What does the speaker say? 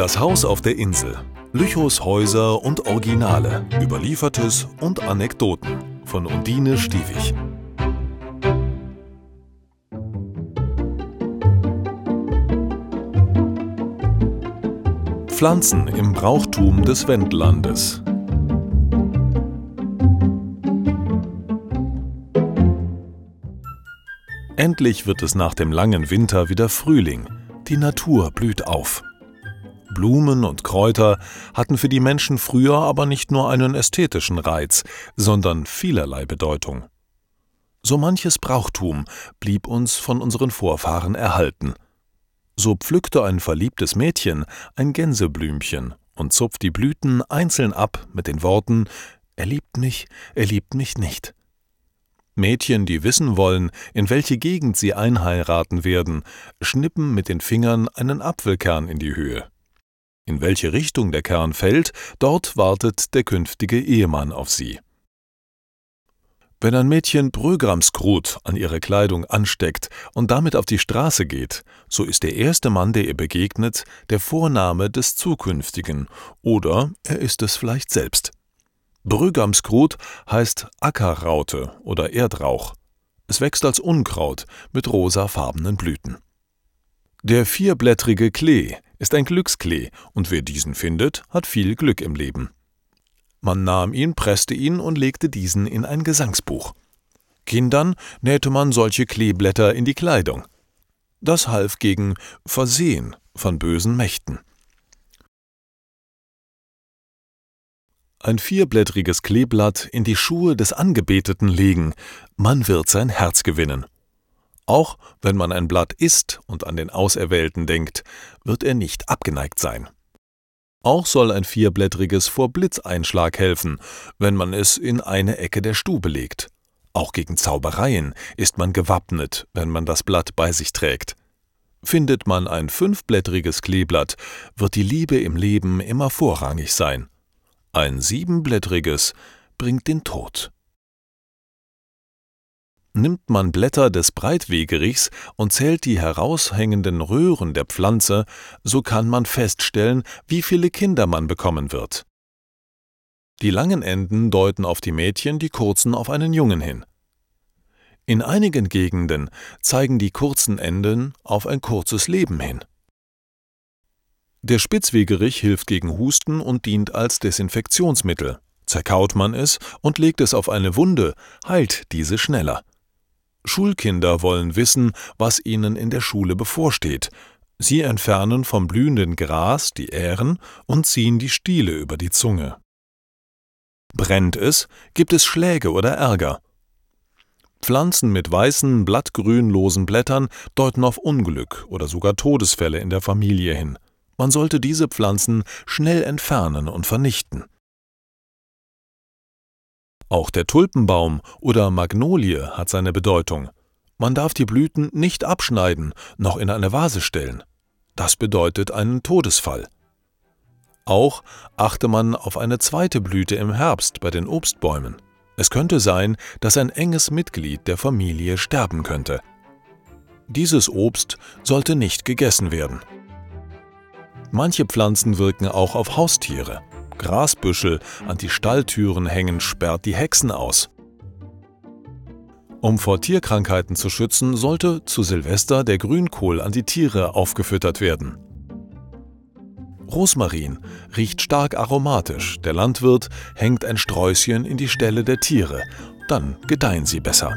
Das Haus auf der Insel. Lüchows Häuser und Originale. Überliefertes und Anekdoten. Von Undine Stiewig. Pflanzen im Brauchtum des Wendlandes. Endlich wird es nach dem langen Winter wieder Frühling. Die Natur blüht auf. Blumen und Kräuter hatten für die Menschen früher aber nicht nur einen ästhetischen Reiz, sondern vielerlei Bedeutung. So manches Brauchtum blieb uns von unseren Vorfahren erhalten. So pflückte ein verliebtes Mädchen ein Gänseblümchen und zupft die Blüten einzeln ab mit den Worten Er liebt mich, er liebt mich nicht. Mädchen, die wissen wollen, in welche Gegend sie einheiraten werden, schnippen mit den Fingern einen Apfelkern in die Höhe. In welche Richtung der Kern fällt, dort wartet der künftige Ehemann auf sie. Wenn ein Mädchen Brögramskrut an ihre Kleidung ansteckt und damit auf die Straße geht, so ist der erste Mann, der ihr begegnet, der Vorname des Zukünftigen, oder er ist es vielleicht selbst. Brüggamskrut heißt Ackerraute oder Erdrauch. Es wächst als Unkraut mit rosafarbenen Blüten. Der vierblättrige Klee ist ein Glücksklee und wer diesen findet, hat viel Glück im Leben. Man nahm ihn, presste ihn und legte diesen in ein Gesangsbuch. Kindern nähte man solche Kleeblätter in die Kleidung. Das half gegen Versehen von bösen Mächten. ein vierblättriges Kleeblatt in die Schuhe des Angebeteten legen, man wird sein Herz gewinnen. Auch wenn man ein Blatt isst und an den Auserwählten denkt, wird er nicht abgeneigt sein. Auch soll ein vierblättriges vor Blitzeinschlag helfen, wenn man es in eine Ecke der Stube legt. Auch gegen Zaubereien ist man gewappnet, wenn man das Blatt bei sich trägt. Findet man ein fünfblättriges Kleeblatt, wird die Liebe im Leben immer vorrangig sein. Ein siebenblättriges bringt den Tod. Nimmt man Blätter des Breitwegerichs und zählt die heraushängenden Röhren der Pflanze, so kann man feststellen, wie viele Kinder man bekommen wird. Die langen Enden deuten auf die Mädchen, die kurzen auf einen Jungen hin. In einigen Gegenden zeigen die kurzen Enden auf ein kurzes Leben hin. Der Spitzwegerich hilft gegen Husten und dient als Desinfektionsmittel. Zerkaut man es und legt es auf eine Wunde, heilt diese schneller. Schulkinder wollen wissen, was ihnen in der Schule bevorsteht. Sie entfernen vom blühenden Gras die Ähren und ziehen die Stiele über die Zunge. Brennt es, gibt es Schläge oder Ärger. Pflanzen mit weißen, blattgrünlosen Blättern deuten auf Unglück oder sogar Todesfälle in der Familie hin. Man sollte diese Pflanzen schnell entfernen und vernichten. Auch der Tulpenbaum oder Magnolie hat seine Bedeutung. Man darf die Blüten nicht abschneiden, noch in eine Vase stellen. Das bedeutet einen Todesfall. Auch achte man auf eine zweite Blüte im Herbst bei den Obstbäumen. Es könnte sein, dass ein enges Mitglied der Familie sterben könnte. Dieses Obst sollte nicht gegessen werden. Manche Pflanzen wirken auch auf Haustiere. Grasbüschel an die Stalltüren hängen sperrt die Hexen aus. Um vor Tierkrankheiten zu schützen, sollte zu Silvester der Grünkohl an die Tiere aufgefüttert werden. Rosmarin riecht stark aromatisch. Der Landwirt hängt ein Sträußchen in die Ställe der Tiere. Dann gedeihen sie besser.